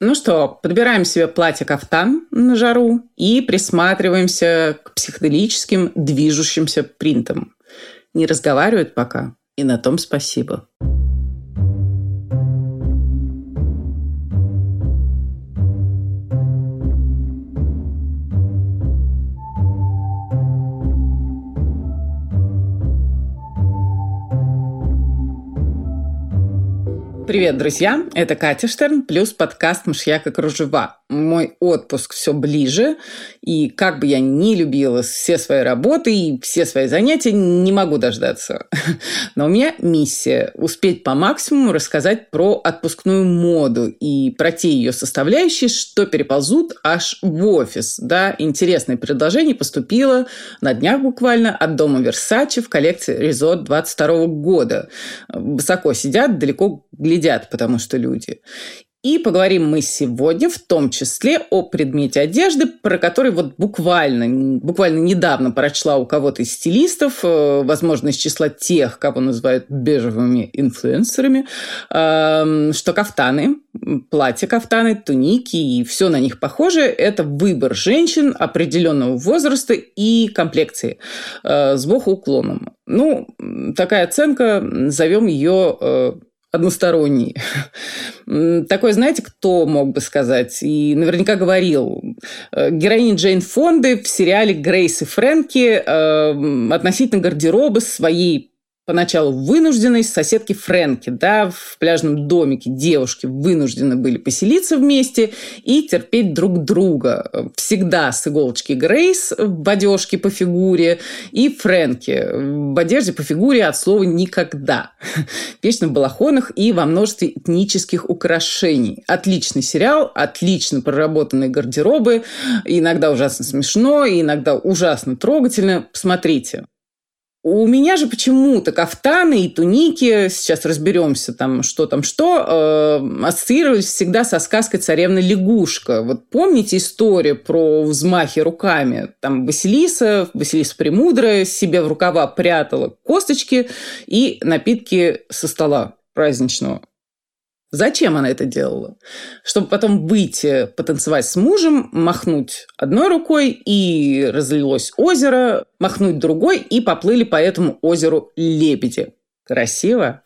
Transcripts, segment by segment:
Ну что, подбираем себе платье-кафтан на жару и присматриваемся к психоделическим движущимся принтам. Не разговаривают пока, и на том спасибо. Привет, друзья! Это Катя Штерн плюс подкаст «Мышьяка кружева». Мой отпуск все ближе, и как бы я ни любила все свои работы и все свои занятия, не могу дождаться. Но у меня миссия – успеть по максимуму рассказать про отпускную моду и про те ее составляющие, что переползут аж в офис. Да, интересное предложение поступило на днях буквально от дома Версачи в коллекции Резот 22 года. Высоко сидят, далеко глядят потому что люди. И поговорим мы сегодня в том числе о предмете одежды, про который вот буквально, буквально недавно прочла у кого-то из стилистов, э, возможно, из числа тех, кого называют бежевыми инфлюенсерами, эм, что кафтаны, платья кафтаны, туники и все на них похоже – это выбор женщин определенного возраста и комплекции э, с богоуклоном. Ну, такая оценка, назовем ее односторонний. Такой, знаете, кто мог бы сказать? И наверняка говорил. Э, героиня Джейн Фонды в сериале «Грейс и Фрэнки» э, относительно гардероба своей поначалу вынужденной соседки Фрэнки, да, в пляжном домике девушки вынуждены были поселиться вместе и терпеть друг друга. Всегда с иголочки Грейс в одежке по фигуре и Фрэнки в одежде по фигуре от слова «никогда». Вечно в балахонах и во множестве этнических украшений. Отличный сериал, отлично проработанные гардеробы, иногда ужасно смешно, иногда ужасно трогательно. Посмотрите. У меня же почему-то кафтаны и туники, сейчас разберемся там, что там что, э, ассоциировались всегда со сказкой «Царевна лягушка». Вот помните историю про взмахи руками? Там Василиса, Василиса Премудрая себе в рукава прятала косточки и напитки со стола праздничного. Зачем она это делала? Чтобы потом выйти потанцевать с мужем, махнуть одной рукой, и разлилось озеро, махнуть другой, и поплыли по этому озеру лебеди. Красиво.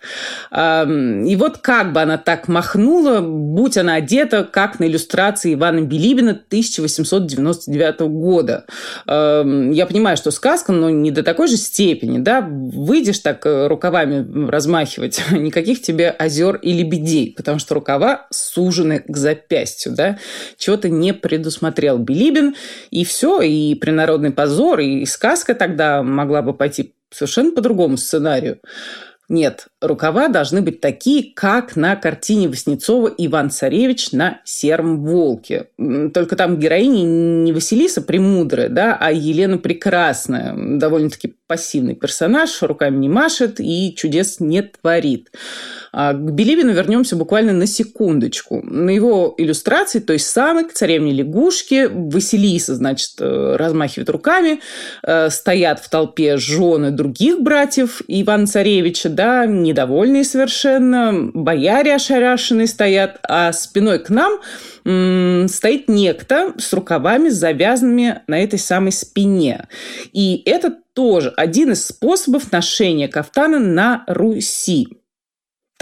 И вот как бы она так махнула, будь она одета, как на иллюстрации Ивана Билибина 1899 года. Я понимаю, что сказка, но не до такой же степени. Да? Выйдешь так э, рукавами размахивать, никаких тебе озер и лебедей, потому что рукава сужены к запястью. Да? Чего-то не предусмотрел Билибин, и все, и принародный позор, и сказка тогда могла бы пойти совершенно по другому сценарию. Нет, рукава должны быть такие, как на картине Васнецова «Иван Царевич на сером волке». Только там героиня не Василиса Премудрая, да, а Елена Прекрасная. Довольно-таки пассивный персонаж, руками не машет и чудес не творит. А к Билибину вернемся буквально на секундочку. На его иллюстрации той самой к царевне лягушки Василиса, значит, э, размахивает руками, э, стоят в толпе жены других братьев Ивана Царевича, да, недовольные совершенно, бояре ошарашенные стоят, а спиной к нам стоит некто с рукавами завязанными на этой самой спине. И это тоже один из способов ношения кафтана на Руси.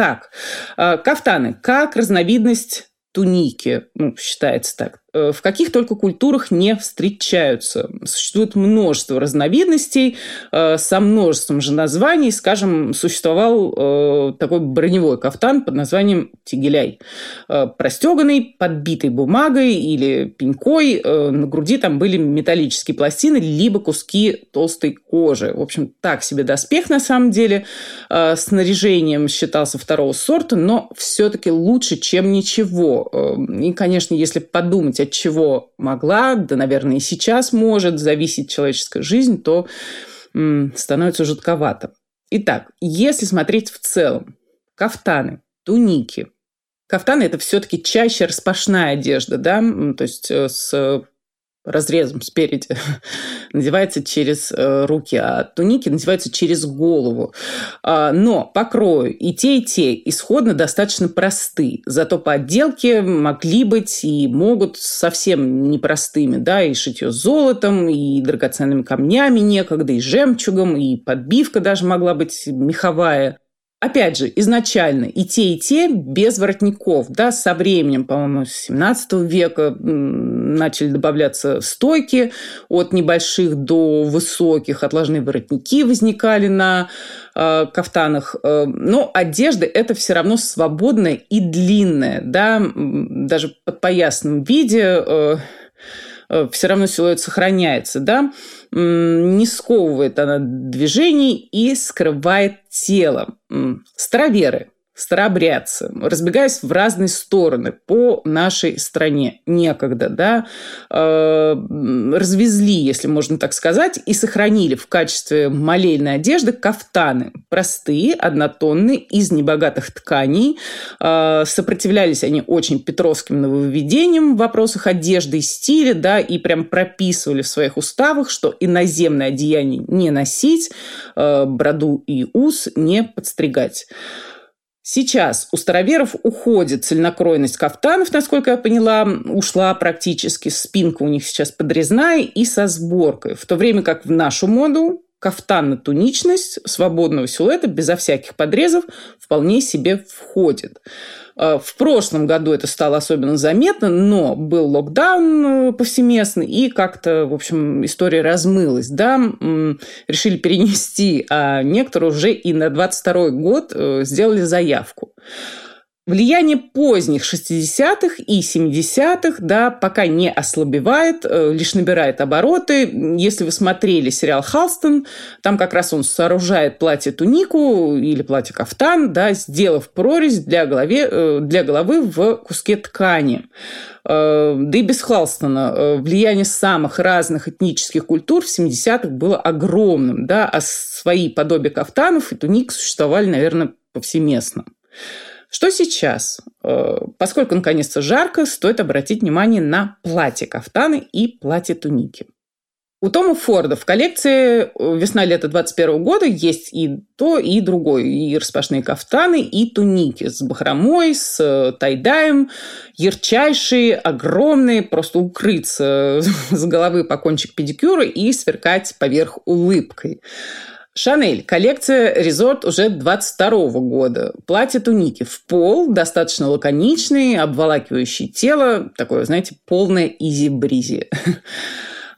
Так, э, кафтаны как разновидность туники, ну, считается так. Э, в каких только культурах не встречаются. Существует множество разновидностей э, со множеством же названий. Скажем, существовал э, такой броневой кафтан под названием тигеляй. Простеганный, подбитый бумагой или пенькой. На груди там были металлические пластины, либо куски толстой кожи. В общем, так себе доспех на самом деле. Снаряжением считался второго сорта, но все-таки лучше, чем ничего. И, конечно, если подумать от чего могла, да, наверное, и сейчас может зависеть человеческая жизнь, то м, становится жутковато. Итак, если смотреть в целом, кафтаны, туники. Кафтаны – это все-таки чаще распашная одежда, да, то есть э, с разрезом спереди, надевается через э, руки, а туники надеваются через голову. А, но по крою и те, и те исходно достаточно просты. Зато по отделке могли быть и могут совсем непростыми. Да, и шитье золотом, и драгоценными камнями некогда, и жемчугом, и подбивка даже могла быть меховая. Опять же, изначально и те, и те без воротников. Да, со временем, по-моему, с 17 века начали добавляться стойки от небольших до высоких, отложные воротники возникали на э, кафтанах. Э, но одежда – это все равно свободная и длинная. Да? Даже в подпоясном виде э, э, все равно силуэт сохраняется. Да? Не сковывает она движений и скрывает тело. Староверы старообрядцы, разбегаясь в разные стороны по нашей стране некогда, да, э, развезли, если можно так сказать, и сохранили в качестве молельной одежды кафтаны. Простые, однотонные, из небогатых тканей. Э, сопротивлялись они очень петровским нововведениям в вопросах одежды и стиля, да, и прям прописывали в своих уставах, что иноземное одеяние не носить, э, броду и ус не подстригать. Сейчас у староверов уходит цельнокройность кафтанов, насколько я поняла, ушла практически. Спинка у них сейчас подрезная и со сборкой. В то время как в нашу моду кафтанно-туничность свободного силуэта безо всяких подрезов вполне себе входит. Э, в прошлом году это стало особенно заметно, но был локдаун э, повсеместный, и как-то, в общем, история размылась. Да, решили перенести, а некоторые уже и на 22 год э, сделали заявку. Влияние поздних 60-х и 70-х, да, пока не ослабевает, э, лишь набирает обороты. Если вы смотрели сериал «Халстон», там как раз он сооружает платье-тунику или платье-кафтан, да, сделав прорезь для, голове, э, для головы в куске ткани. Э, да и без Халстона влияние самых разных этнических культур в 70-х было огромным, да, а свои подобия кафтанов и туник существовали, наверное, повсеместно. Что сейчас? Э, поскольку наконец-то жарко, стоит обратить внимание на платье-кафтаны и платье-туники. У Тома Форда в коллекции э, весна-лето 21 года есть и то, и другое. И распашные кафтаны, и туники с бахромой, с э, тайдаем. Ярчайшие, огромные, просто укрыться с головы по кончик педикюра и сверкать поверх улыбкой. Шанель. Коллекция Резорт уже 22 года. Платье туники в пол, достаточно лаконичный, обволакивающий тело. Такое, знаете, полное изи-бризи.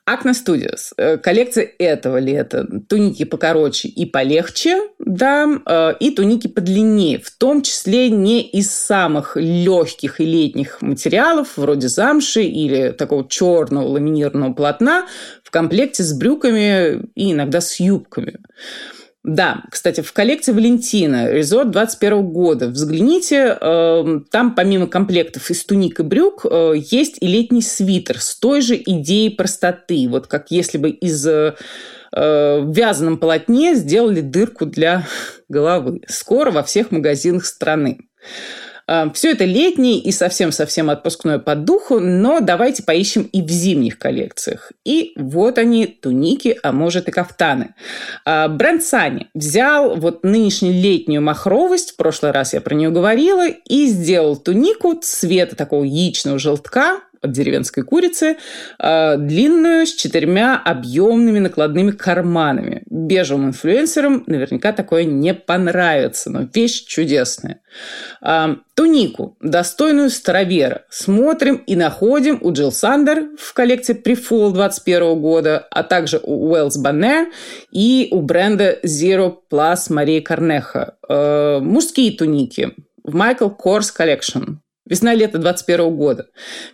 Акна Studios. Э, коллекция этого лета. Туники покороче и полегче, да, э, и туники подлиннее. В том числе не из самых легких и летних материалов, вроде замши или такого черного ламинированного полотна, в комплекте с брюками и иногда с юбками. Да, кстати, в коллекции Валентина, резорт 21 года. Взгляните, эм, там помимо комплектов из туник и брюк э, есть и летний свитер с той же идеей простоты. Вот как если бы из э, в вязаном полотне сделали дырку для головы. Скоро во всех магазинах страны. А, Все это летний и совсем-совсем отпускной по духу, но давайте поищем и в зимних коллекциях. И вот они, туники, а может и кафтаны. А, бренд Сани взял вот нынешнюю летнюю махровость, в прошлый раз я про нее говорила, и сделал тунику цвета такого яичного желтка, от деревенской курицы, а, длинную с четырьмя объемными накладными карманами. Бежевым инфлюенсерам наверняка такое не понравится, но вещь чудесная. А, тунику, достойную старовера, смотрим и находим у Джилл Сандер в коллекции Prefall 21 года, а также у Уэллс Баннер и у бренда Zero Plus Марии Корнеха. А, мужские туники в Michael Kors Collection. Весна-лето 21 года.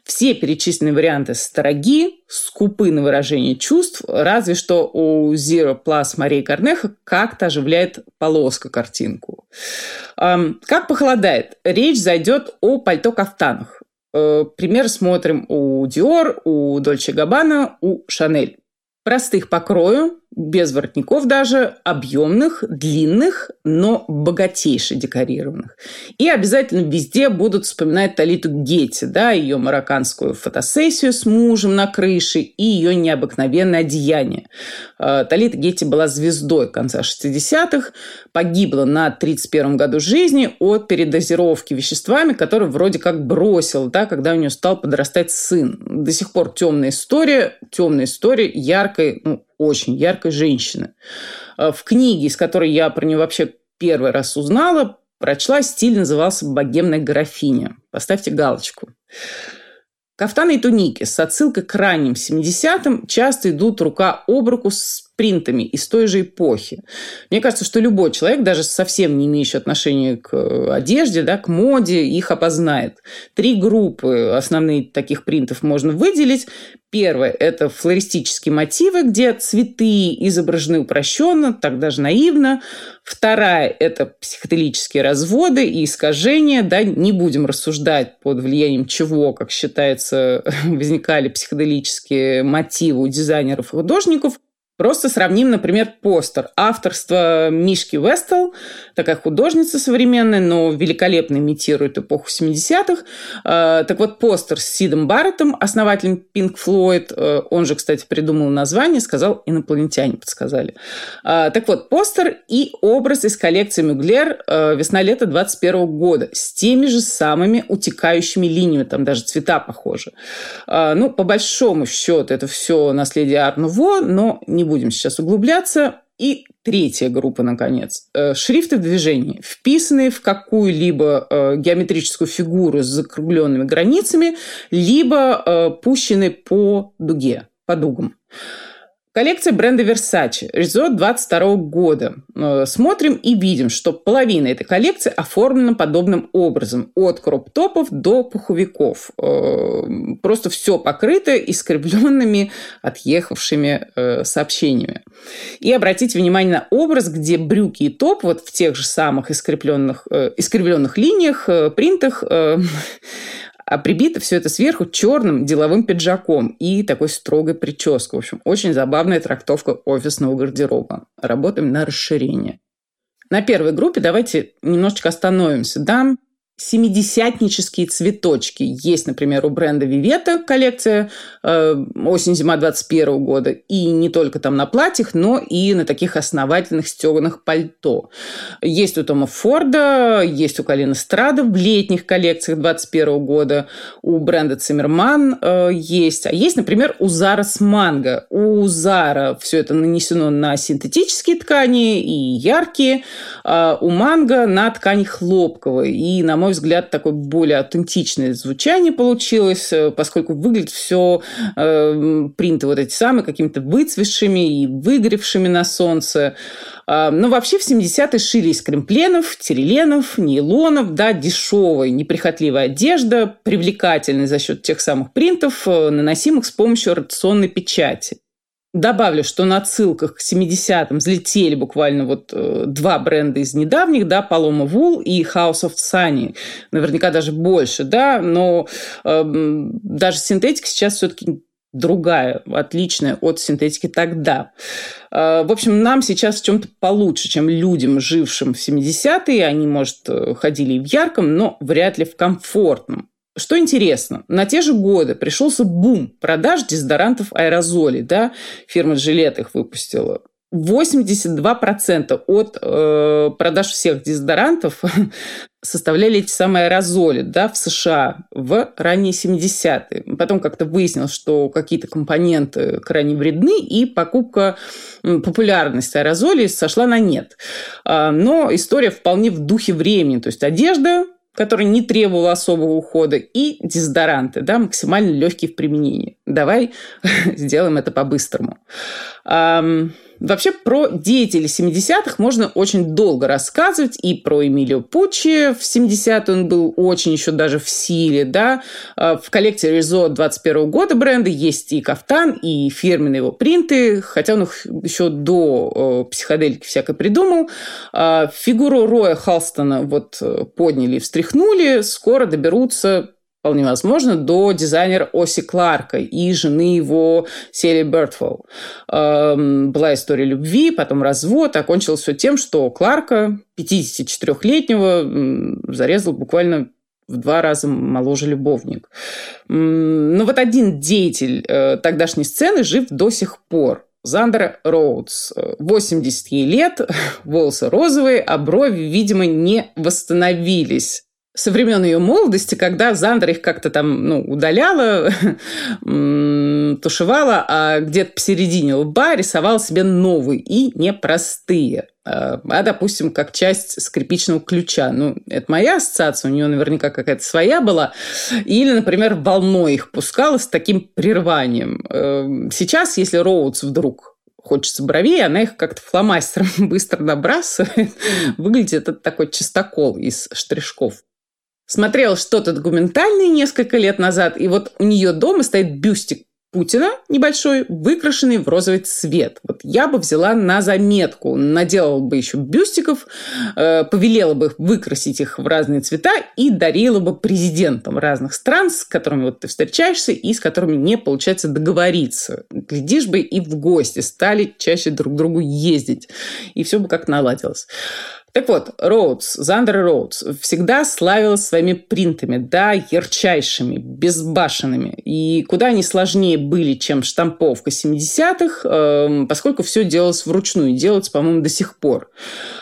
Все перечисленные варианты строги, скупы на выражение чувств, разве что у Zero Plus Марии Корнеха как-то оживляет полоска картинку. Как похолодает? Речь зайдет о пальто-кафтанах. Э, пример смотрим у Dior, у Dolce Gabbana, у Chanel. Простых по крою, без воротников даже, объемных, длинных, но богатейше декорированных. И обязательно везде будут вспоминать Талиту Гетти, да, ее марокканскую фотосессию с мужем на крыше и ее необыкновенное одеяние. Э, Талита Гетти была звездой конца 60-х, погибла на 31 году жизни от передозировки веществами, которые вроде как бросил, да, когда у нее стал подрастать сын. До сих пор темная история, темная история яркой, ну, очень яркой женщины. Э, в книге, из которой я про нее вообще первый раз узнала, прочла, стиль назывался «Богемная графиня». Поставьте галочку. Кафтаны и туники с отсылкой к ранним 70-м часто идут рука об руку с принтами из той же эпохи. Мне кажется, что любой человек, даже совсем не имеющий отношения к э, одежде, да, к моде, их опознает. Три группы основные таких принтов можно выделить. Первое – это флористические мотивы, где цветы изображены упрощенно, так даже наивно. Вторая – это психоделические разводы и искажения. Да, не будем рассуждать под влиянием чего, как считается, возникали психоделические мотивы у дизайнеров и художников. Просто сравним, например, постер авторства Мишки Вестел, такая художница современная, но великолепно имитирует эпоху 70-х. А, так вот, постер с Сидом Барреттом, основателем Pink Floyd, э, он же, кстати, придумал название, сказал, инопланетяне подсказали. А, так вот, постер и образ из коллекции Мюглер э, весна-лето 21 года с теми же самыми утекающими линиями, там даже цвета похожи. Ну, по большому счету, это все наследие Арнуво, но не будем сейчас углубляться. И третья группа, наконец. Э, шрифты в движении, вписанные в какую-либо э, геометрическую фигуру с закругленными границами, либо э, пущены по дуге, по дугам. Коллекция бренда Versace, Резо 22 года. Э, смотрим и видим, что половина этой коллекции оформлена подобным образом. От кроп-топов до пуховиков. Э, просто все покрыто искривленными, отъехавшими э, сообщениями. И обратите внимание на образ, где брюки и топ вот в тех же самых искривленных, искривленных линиях, принтах а прибито все это сверху черным деловым пиджаком и такой строгой прической. В общем, очень забавная трактовка офисного гардероба. Работаем на расширение. На первой группе давайте немножечко остановимся. Да, семидесятнические цветочки. Есть, например, у бренда Вивета коллекция э, осень-зима 21 года. И не только там на платьях, но и на таких основательных стеганых пальто. Есть у Тома Форда, есть у Калина Страда в летних коллекциях 21 года. У бренда Циммерман э, есть. А есть, например, у Зара с манго. У Зара все это нанесено на синтетические ткани и яркие. А у манго на ткани хлопковой. И, на мой мой взгляд, такое более аутентичное звучание получилось, э, поскольку выглядит все э, принты вот эти самые какими-то выцветшими и выгоревшими на солнце. Э, но вообще в 70-е шили из кремпленов, тереленов, нейлонов, да, дешевая, неприхотливая одежда, привлекательная за счет тех самых принтов, э, наносимых с помощью ротационной печати. Добавлю, что на ссылках к 70-м взлетели буквально вот э, два бренда из недавних, да, Paloma Wool и House of Sunny. Наверняка даже больше, да, но э, даже синтетика сейчас все-таки другая, отличная от синтетики тогда. Э, в общем, нам сейчас в чем-то получше, чем людям, жившим в 70-е. Они, может, э, ходили и в ярком, но вряд ли в комфортном. Что интересно, на те же годы пришелся бум продаж дезодорантов аэрозолей. Да? Фирма Жилет их выпустила. 82% от э, продаж всех дезодорантов составляли эти самые аэрозоли да, в США в ранние 70-е. Потом как-то выяснилось, что какие-то компоненты крайне вредны, и покупка, популярность аэрозолей сошла на нет. А, но история вполне в духе времени. То есть одежда который не требовал особого ухода, и дезодоранты, да, максимально легкие в применении. Давай сделаем это по-быстрому. Вообще про деятелей 70-х можно очень долго рассказывать. И про Эмилио Пуччи в 70-е он был очень еще даже в силе. Да? А, в коллекции Резо 21 года бренда есть и кафтан, и фирменные его принты, хотя он их еще до психоделики всякой придумал. А, фигуру Роя Халстона вот э, подняли и встряхнули. Скоро доберутся вполне возможно, до дизайнера Оси Кларка и жены его Сели Бертфолл. Эм, была история любви, потом развод, окончилось все тем, что Кларка, 54-летнего, зарезал буквально в два раза моложе любовник. Но вот один деятель э, тогдашней сцены жив до сих пор. Зандер Роудс. 80 ей лет, волосы розовые, а брови, видимо, не восстановились со времен ее молодости, когда Зандер их как-то там ну, удаляла, тушевала, а где-то посередине лба рисовала себе новые и непростые. А, а, допустим, как часть скрипичного ключа. Ну, это моя ассоциация, у нее наверняка какая-то своя была. Или, например, волной их пускала с таким прерыванием. Эм, сейчас, если Роудс вдруг хочется бровей, она их как-то фломастером быстро набрасывает. Выглядит это такой чистокол из штришков смотрела что-то документальное несколько лет назад, и вот у нее дома стоит бюстик Путина небольшой, выкрашенный в розовый цвет. Вот я бы взяла на заметку, наделала бы еще бюстиков, э, повелела бы выкрасить их в разные цвета и дарила бы президентам разных стран, с которыми вот ты встречаешься и с которыми не получается договориться. Глядишь бы и в гости стали чаще друг к другу ездить, и все бы как наладилось. Так вот, Роудс, Зандер Роудс всегда славилась своими принтами, да, ярчайшими, безбашенными. И куда они сложнее были, чем штамповка 70-х, э, эм, поскольку все делалось вручную, делается, по-моему, до сих пор.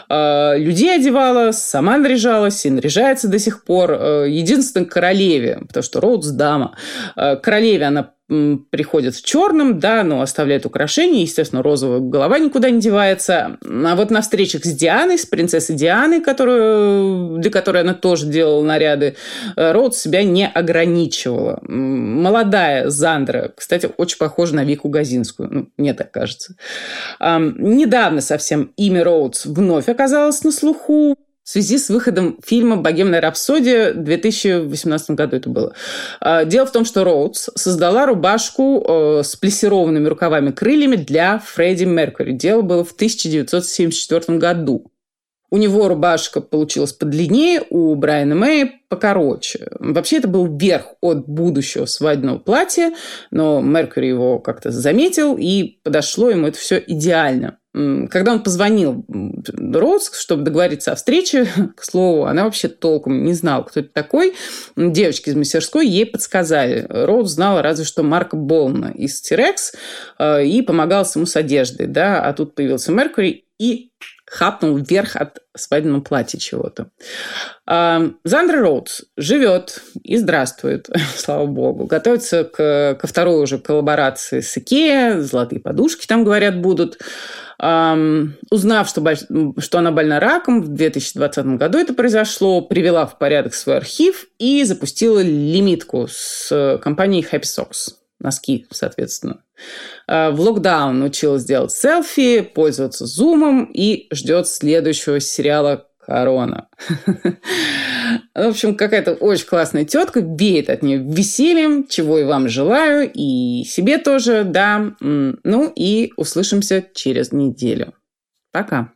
Э, людей одевала, сама наряжалась и наряжается до сих пор. Э, единственное, королеве, потому что Роудс – дама. Э, королеве она приходят в черном, да, но оставляют украшения, естественно, розовая голова никуда не девается. А вот на встречах с Дианой, с принцессой Дианой, которую, для которой она тоже делала наряды, э, Роуд себя не ограничивала. Молодая Зандра, кстати, очень похожа на Вику Газинскую, ну, мне так кажется. Недавно совсем имя Роудс вновь оказалось на слуху в связи с выходом фильма «Богемная рапсодия» в 2018 году это было. А, дело в том, что Роудс создала рубашку э, с плессированными рукавами-крыльями для Фредди Меркьюри. Дело было в 1974 году. У него рубашка получилась подлиннее, у Брайана Мэя покороче. Вообще это был верх от будущего свадебного платья, но Меркьюри его как-то заметил, и подошло ему это все идеально. Когда он позвонил Роуз, чтобы договориться о встрече, к слову, она вообще толком не знала, кто это такой. Девочки из мастерской ей подсказали. Роуз знала разве что Марка Болна из Тирекс э, и помогал ему с одеждой. Да? А тут появился Меркьюри и хапнул вверх от свадебного платья чего-то. А, Зандра Роудс живет и здравствует, слава богу. Готовится к, ко второй уже коллаборации с Икеа. Золотые подушки там, говорят, будут. Узнав, что, что она больна раком, в 2020 году это произошло, привела в порядок свой архив и запустила лимитку с компанией Happy Socks. Носки, соответственно. А, в локдаун научилась делать селфи, пользоваться зумом и ждет следующего сериала корона. В общем, какая-то очень классная тетка, веет от нее весельем, чего и вам желаю, и себе тоже, да. Ну и услышимся через неделю. Пока.